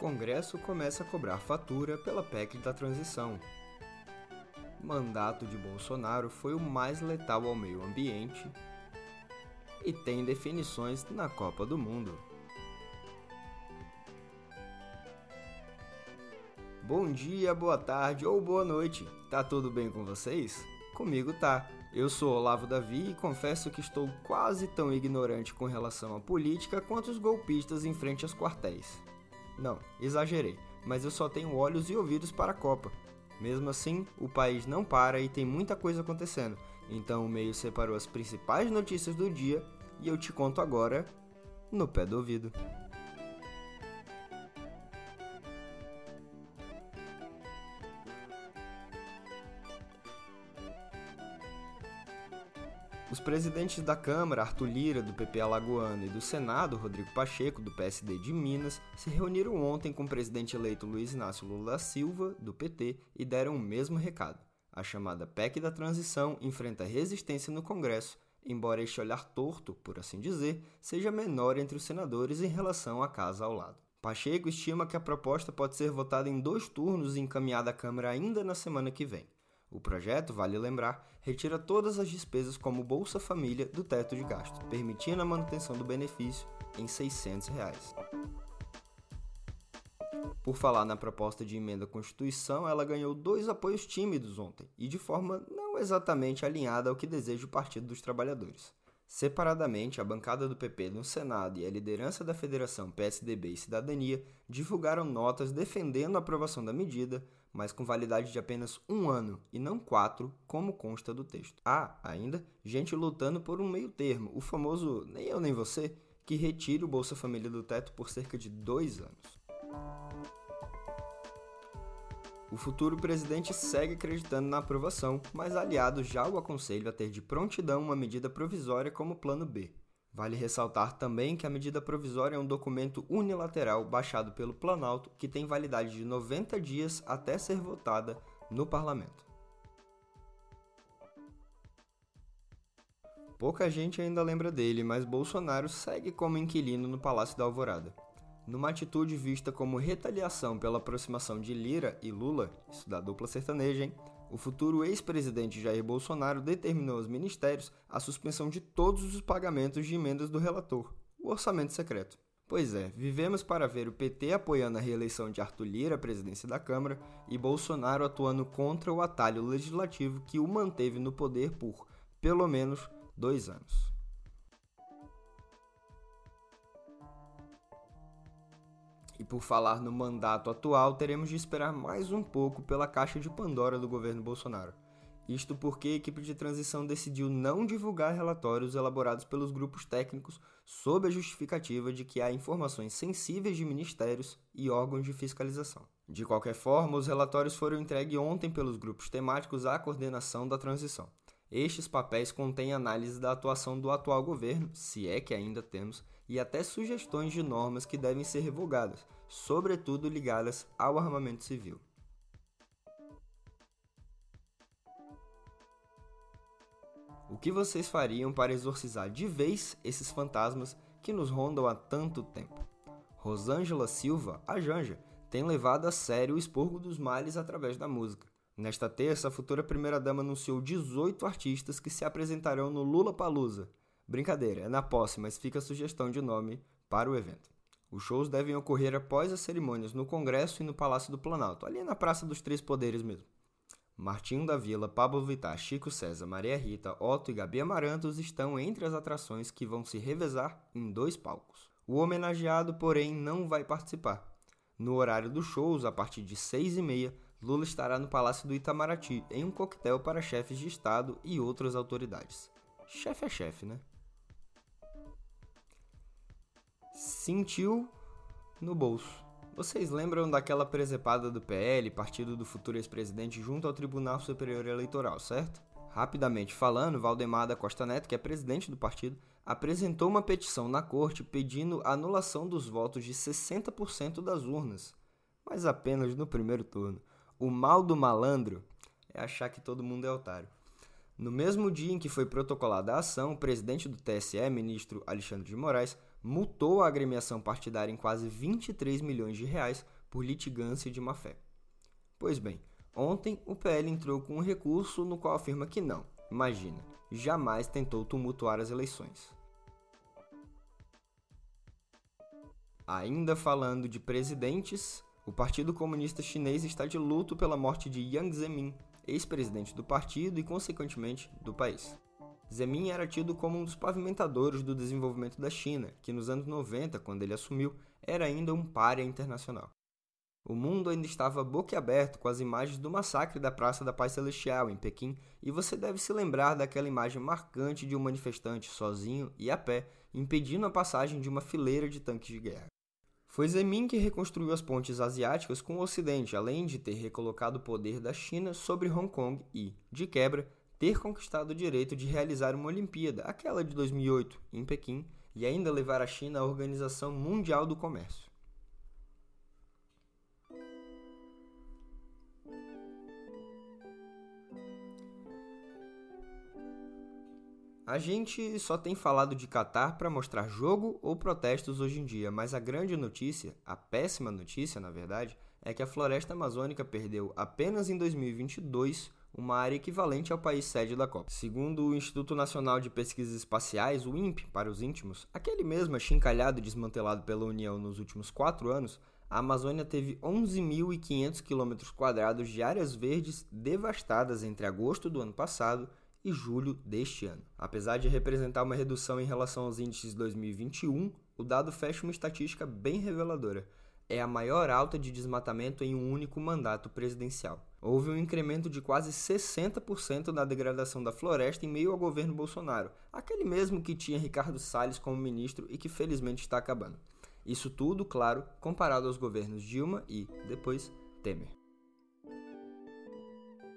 Congresso começa a cobrar fatura pela PEC da transição. Mandato de Bolsonaro foi o mais letal ao meio ambiente e tem definições na Copa do Mundo. Bom dia, boa tarde ou boa noite. Tá tudo bem com vocês? Comigo tá. Eu sou Olavo Davi e confesso que estou quase tão ignorante com relação à política quanto os golpistas em frente aos quartéis. Não, exagerei, mas eu só tenho olhos e ouvidos para a Copa. Mesmo assim, o país não para e tem muita coisa acontecendo, então o meio separou as principais notícias do dia e eu te conto agora no pé do ouvido. Presidentes da Câmara, Arthur Lira, do PP Alagoano, e do Senado, Rodrigo Pacheco, do PSD de Minas, se reuniram ontem com o presidente eleito Luiz Inácio Lula da Silva, do PT, e deram o mesmo recado. A chamada PEC da transição enfrenta resistência no Congresso, embora este olhar torto, por assim dizer, seja menor entre os senadores em relação à casa ao lado. Pacheco estima que a proposta pode ser votada em dois turnos e encaminhada à Câmara ainda na semana que vem. O projeto, vale lembrar, retira todas as despesas como Bolsa Família do teto de gasto, permitindo a manutenção do benefício em 600 reais. Por falar na proposta de emenda à Constituição, ela ganhou dois apoios tímidos ontem e de forma não exatamente alinhada ao que deseja o Partido dos Trabalhadores. Separadamente, a bancada do PP no Senado e a liderança da Federação PSDB e Cidadania divulgaram notas defendendo a aprovação da medida, mas com validade de apenas um ano e não quatro, como consta do texto. Há, ainda, gente lutando por um meio termo, o famoso nem eu nem você, que retire o Bolsa Família do teto por cerca de dois anos. O futuro presidente segue acreditando na aprovação, mas aliados já o aconselham a ter de prontidão uma medida provisória como plano B. Vale ressaltar também que a medida provisória é um documento unilateral baixado pelo Planalto que tem validade de 90 dias até ser votada no parlamento. Pouca gente ainda lembra dele, mas Bolsonaro segue como inquilino no Palácio da Alvorada. Numa atitude vista como retaliação pela aproximação de Lira e Lula, isso da dupla sertaneja, hein? O futuro ex-presidente Jair Bolsonaro determinou aos ministérios a suspensão de todos os pagamentos de emendas do relator, o orçamento secreto. Pois é, vivemos para ver o PT apoiando a reeleição de Arthur Lira à presidência da Câmara e Bolsonaro atuando contra o atalho legislativo que o manteve no poder por, pelo menos, dois anos. E por falar no mandato atual, teremos de esperar mais um pouco pela caixa de Pandora do governo Bolsonaro. Isto porque a equipe de transição decidiu não divulgar relatórios elaborados pelos grupos técnicos sob a justificativa de que há informações sensíveis de ministérios e órgãos de fiscalização. De qualquer forma, os relatórios foram entregues ontem pelos grupos temáticos à coordenação da transição. Estes papéis contêm análise da atuação do atual governo, se é que ainda temos, e até sugestões de normas que devem ser revogadas, sobretudo ligadas ao armamento civil. O que vocês fariam para exorcizar de vez esses fantasmas que nos rondam há tanto tempo? Rosângela Silva, a Janja, tem levado a sério o expurgo dos males através da música. Nesta terça, a futura primeira-dama anunciou 18 artistas que se apresentarão no Lula Palusa, Brincadeira, é na posse, mas fica a sugestão de nome para o evento. Os shows devem ocorrer após as cerimônias no Congresso e no Palácio do Planalto, ali na Praça dos Três Poderes mesmo. Martinho da Vila, Pablo Vittar, Chico César, Maria Rita, Otto e Gabi Amarantos estão entre as atrações que vão se revezar em dois palcos. O homenageado, porém, não vai participar. No horário dos shows, a partir de 6 e meia, Lula estará no Palácio do Itamaraty, em um coquetel para chefes de Estado e outras autoridades. Chefe é chefe, né? sentiu no bolso. Vocês lembram daquela presepada do PL, partido do futuro ex-presidente, junto ao Tribunal Superior Eleitoral, certo? Rapidamente falando, Valdemar da Costa Neto, que é presidente do partido, apresentou uma petição na corte pedindo a anulação dos votos de 60% das urnas, mas apenas no primeiro turno. O mal do malandro é achar que todo mundo é otário. No mesmo dia em que foi protocolada a ação, o presidente do TSE, ministro Alexandre de Moraes, multou a agremiação partidária em quase 23 milhões de reais por litigância de má-fé. Pois bem, ontem o PL entrou com um recurso no qual afirma que não, imagina, jamais tentou tumultuar as eleições. Ainda falando de presidentes, o Partido Comunista Chinês está de luto pela morte de Jiang Zemin, ex-presidente do partido e, consequentemente, do país. Zemin era tido como um dos pavimentadores do desenvolvimento da China, que nos anos 90, quando ele assumiu, era ainda um párea internacional. O mundo ainda estava boquiaberto com as imagens do massacre da Praça da Paz Celestial, em Pequim, e você deve se lembrar daquela imagem marcante de um manifestante sozinho e a pé, impedindo a passagem de uma fileira de tanques de guerra. Foi Zemin que reconstruiu as pontes asiáticas com o Ocidente, além de ter recolocado o poder da China sobre Hong Kong e, de quebra, ter conquistado o direito de realizar uma Olimpíada, aquela de 2008, em Pequim, e ainda levar a China à Organização Mundial do Comércio. A gente só tem falado de Catar para mostrar jogo ou protestos hoje em dia, mas a grande notícia, a péssima notícia, na verdade, é que a floresta amazônica perdeu apenas em 2022 uma área equivalente ao país sede da Copa. Segundo o Instituto Nacional de Pesquisas Espaciais, o INPE, para os íntimos, aquele mesmo achincalhado e desmantelado pela União nos últimos quatro anos, a Amazônia teve 11.500 km de áreas verdes devastadas entre agosto do ano passado e julho deste ano. Apesar de representar uma redução em relação aos índices de 2021, o dado fecha uma estatística bem reveladora. É a maior alta de desmatamento em um único mandato presidencial. Houve um incremento de quase 60% na degradação da floresta em meio ao governo Bolsonaro, aquele mesmo que tinha Ricardo Salles como ministro e que felizmente está acabando. Isso tudo, claro, comparado aos governos Dilma e, depois, Temer.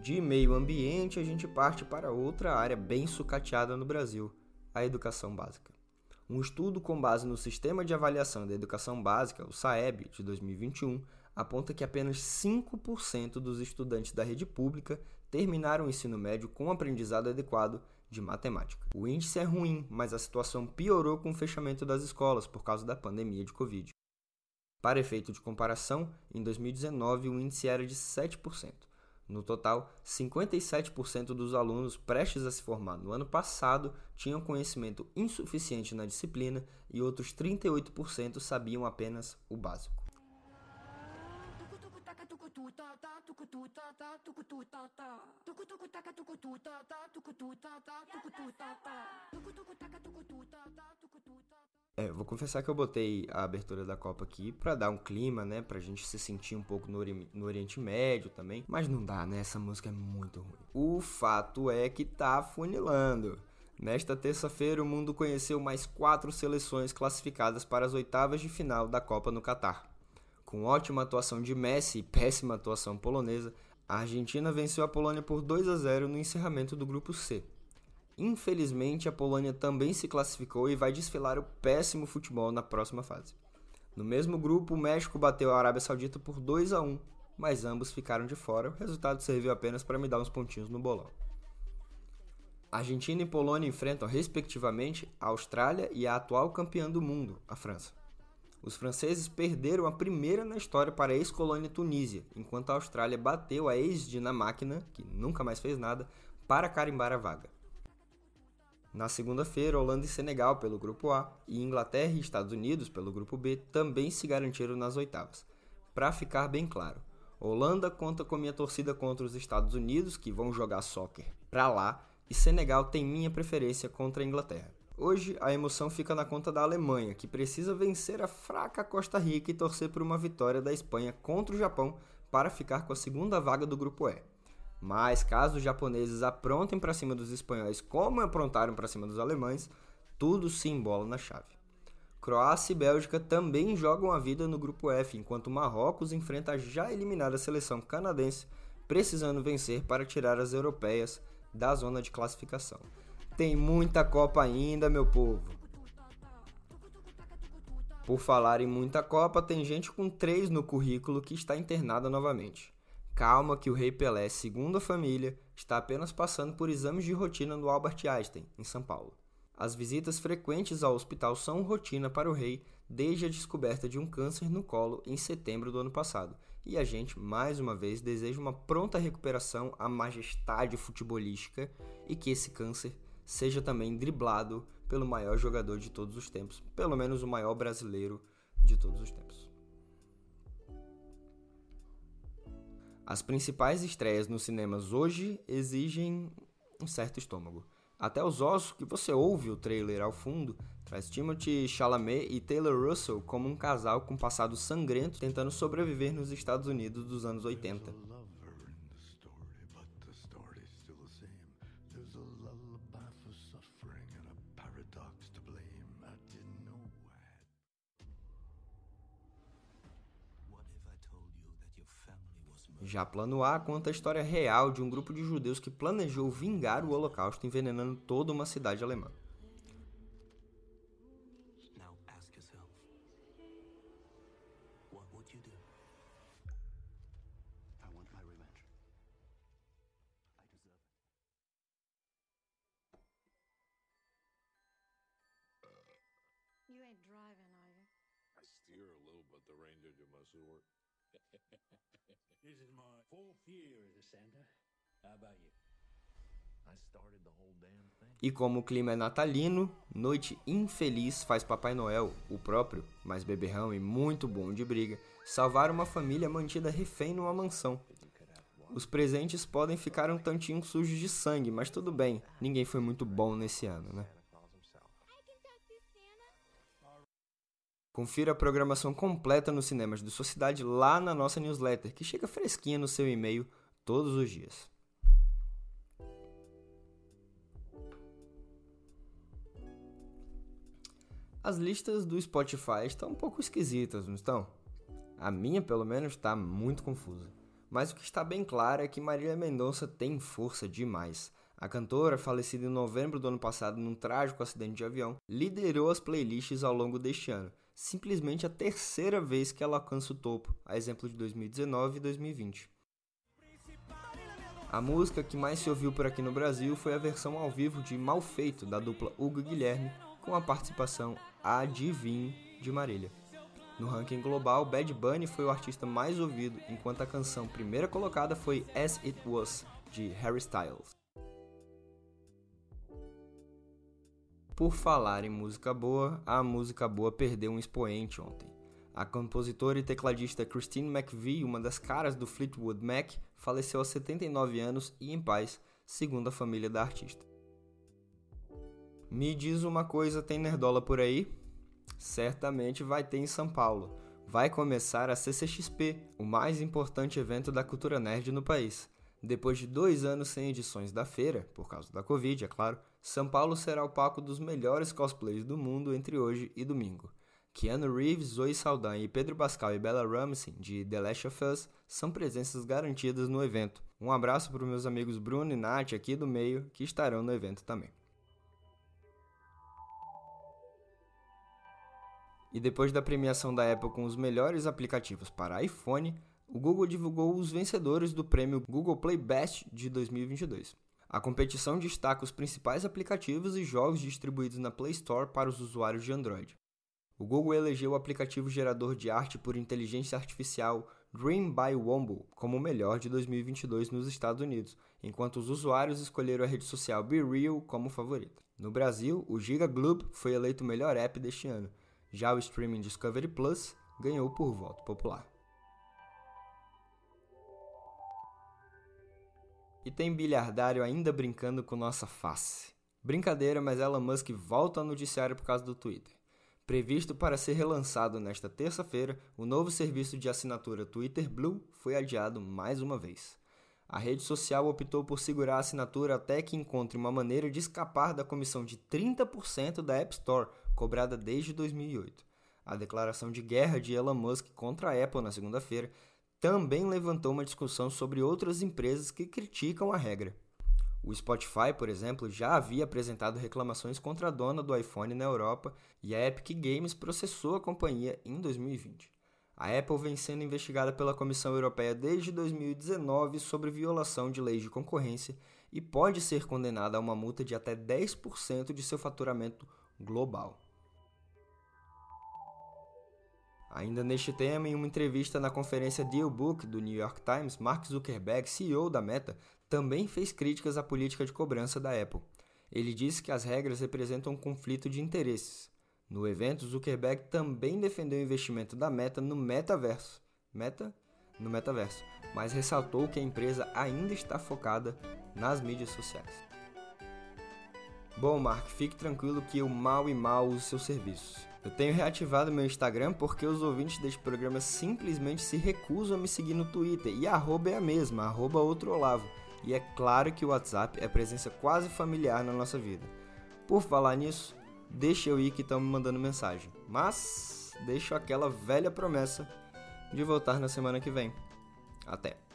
De meio ambiente, a gente parte para outra área bem sucateada no Brasil, a educação básica. Um estudo com base no Sistema de Avaliação da Educação Básica, o SAEB, de 2021, aponta que apenas 5% dos estudantes da rede pública terminaram o ensino médio com aprendizado adequado de matemática. O índice é ruim, mas a situação piorou com o fechamento das escolas por causa da pandemia de Covid. Para efeito de comparação, em 2019 o índice era de 7%. No total, 57% dos alunos prestes a se formar no ano passado tinham conhecimento insuficiente na disciplina e outros 38% sabiam apenas o básico. É, vou confessar que eu botei a abertura da Copa aqui para dar um clima, né, pra gente se sentir um pouco no, Ori no Oriente Médio também, mas não dá, né? Essa música é muito ruim. O fato é que tá funilando. Nesta terça-feira, o mundo conheceu mais quatro seleções classificadas para as oitavas de final da Copa no Catar. Com ótima atuação de Messi e péssima atuação polonesa, a Argentina venceu a Polônia por 2 a 0 no encerramento do grupo C. Infelizmente, a Polônia também se classificou e vai desfilar o péssimo futebol na próxima fase. No mesmo grupo, o México bateu a Arábia Saudita por 2 a 1, mas ambos ficaram de fora. O resultado serviu apenas para me dar uns pontinhos no bolão. Argentina e Polônia enfrentam, respectivamente, a Austrália e a atual campeã do mundo, a França. Os franceses perderam a primeira na história para a ex-colônia Tunísia, enquanto a Austrália bateu a ex-Dinamáquina, que nunca mais fez nada, para carimbar a vaga. Na segunda-feira, Holanda e Senegal pelo grupo A e Inglaterra e Estados Unidos pelo grupo B também se garantiram nas oitavas. Para ficar bem claro, Holanda conta com minha torcida contra os Estados Unidos, que vão jogar soccer para lá, e Senegal tem minha preferência contra a Inglaterra. Hoje, a emoção fica na conta da Alemanha, que precisa vencer a fraca Costa Rica e torcer por uma vitória da Espanha contra o Japão para ficar com a segunda vaga do grupo E. Mas caso os japoneses aprontem para cima dos espanhóis como aprontaram para cima dos alemães, tudo se embola na chave. Croácia e Bélgica também jogam a vida no grupo F, enquanto Marrocos enfrenta a já eliminada seleção canadense, precisando vencer para tirar as europeias da zona de classificação. Tem muita Copa ainda, meu povo. Por falar em muita Copa, tem gente com três no currículo que está internada novamente. Calma que o Rei Pelé, segundo a família, está apenas passando por exames de rotina no Albert Einstein, em São Paulo. As visitas frequentes ao hospital são rotina para o rei desde a descoberta de um câncer no colo em setembro do ano passado. E a gente, mais uma vez, deseja uma pronta recuperação à majestade futebolística e que esse câncer seja também driblado pelo maior jogador de todos os tempos, pelo menos o maior brasileiro de todos os tempos. As principais estreias nos cinemas hoje exigem um certo estômago. Até os ossos que você ouve o trailer ao fundo traz Timothy Chalamet e Taylor Russell como um casal com passado sangrento tentando sobreviver nos Estados Unidos dos anos 80. Já plano A conta a história real de um grupo de judeus que planejou vingar o Holocausto envenenando toda uma cidade alemã. You ain't driving, are you? I steer a little, but the ranger do most of the work. This is my fourth year as a Santa. How about you? E como o clima é natalino, Noite Infeliz faz Papai Noel, o próprio, mais beberrão e muito bom de briga, salvar uma família mantida refém numa mansão. Os presentes podem ficar um tantinho sujos de sangue, mas tudo bem, ninguém foi muito bom nesse ano, né? Confira a programação completa nos cinemas de sua cidade lá na nossa newsletter, que chega fresquinha no seu e-mail todos os dias. As listas do Spotify estão um pouco esquisitas, não estão? A minha, pelo menos, está muito confusa. Mas o que está bem claro é que Marília Mendonça tem força demais. A cantora, falecida em novembro do ano passado num trágico acidente de avião, liderou as playlists ao longo deste ano simplesmente a terceira vez que ela alcança o topo, a exemplo de 2019 e 2020. A música que mais se ouviu por aqui no Brasil foi a versão ao vivo de Mal Feito, da dupla Hugo Guilherme, com a participação Adivinho de Marília. No ranking global, Bad Bunny foi o artista mais ouvido, enquanto a canção primeira colocada foi As It Was, de Harry Styles. Por falar em música boa, a música boa perdeu um expoente ontem. A compositora e tecladista Christine McVie, uma das caras do Fleetwood Mac, faleceu aos 79 anos e em paz, segundo a família da artista. Me diz uma coisa, tem nerdola por aí? Certamente vai ter em São Paulo. Vai começar a CCXP, o mais importante evento da cultura nerd no país. Depois de dois anos sem edições da feira, por causa da Covid, é claro, São Paulo será o palco dos melhores cosplays do mundo entre hoje e domingo. Keanu Reeves, Zoe Saldanha e Pedro Pascal e Bella Ramsey, de The Last of Us, são presenças garantidas no evento. Um abraço para os meus amigos Bruno e Nath aqui do meio, que estarão no evento também. E depois da premiação da Apple com os melhores aplicativos para iPhone, o Google divulgou os vencedores do prêmio Google Play Best de 2022. A competição destaca os principais aplicativos e jogos distribuídos na Play Store para os usuários de Android. O Google elegeu o aplicativo gerador de arte por inteligência artificial Dream by Womble como o melhor de 2022 nos Estados Unidos, enquanto os usuários escolheram a rede social BeReal como favorita. No Brasil, o Giga Globe foi eleito o melhor app deste ano. Já o streaming Discovery Plus ganhou por voto popular. E tem bilhardário ainda brincando com nossa face. Brincadeira, mas Elon Musk volta ao noticiário por causa do Twitter. Previsto para ser relançado nesta terça-feira, o novo serviço de assinatura Twitter Blue foi adiado mais uma vez. A rede social optou por segurar a assinatura até que encontre uma maneira de escapar da comissão de 30% da App Store, cobrada desde 2008. A declaração de guerra de Elon Musk contra a Apple na segunda-feira também levantou uma discussão sobre outras empresas que criticam a regra. O Spotify, por exemplo, já havia apresentado reclamações contra a dona do iPhone na Europa e a Epic Games processou a companhia em 2020. A Apple vem sendo investigada pela Comissão Europeia desde 2019 sobre violação de leis de concorrência e pode ser condenada a uma multa de até 10% de seu faturamento global. Ainda neste tema, em uma entrevista na conferência Dealbook do New York Times, Mark Zuckerberg, CEO da Meta, também fez críticas à política de cobrança da Apple. Ele disse que as regras representam um conflito de interesses. No evento, Zuckerberg também defendeu o investimento da Meta no metaverso. Meta? No metaverso, mas ressaltou que a empresa ainda está focada nas mídias sociais. Bom, Mark, fique tranquilo que eu mal e mal uso seus serviços. Eu tenho reativado meu Instagram porque os ouvintes deste programa simplesmente se recusam a me seguir no Twitter e arroba é a mesma, arroba outro Olavo. E é claro que o WhatsApp é presença quase familiar na nossa vida. Por falar nisso, deixa eu ir que estão me mandando mensagem. Mas deixo aquela velha promessa de voltar na semana que vem. Até!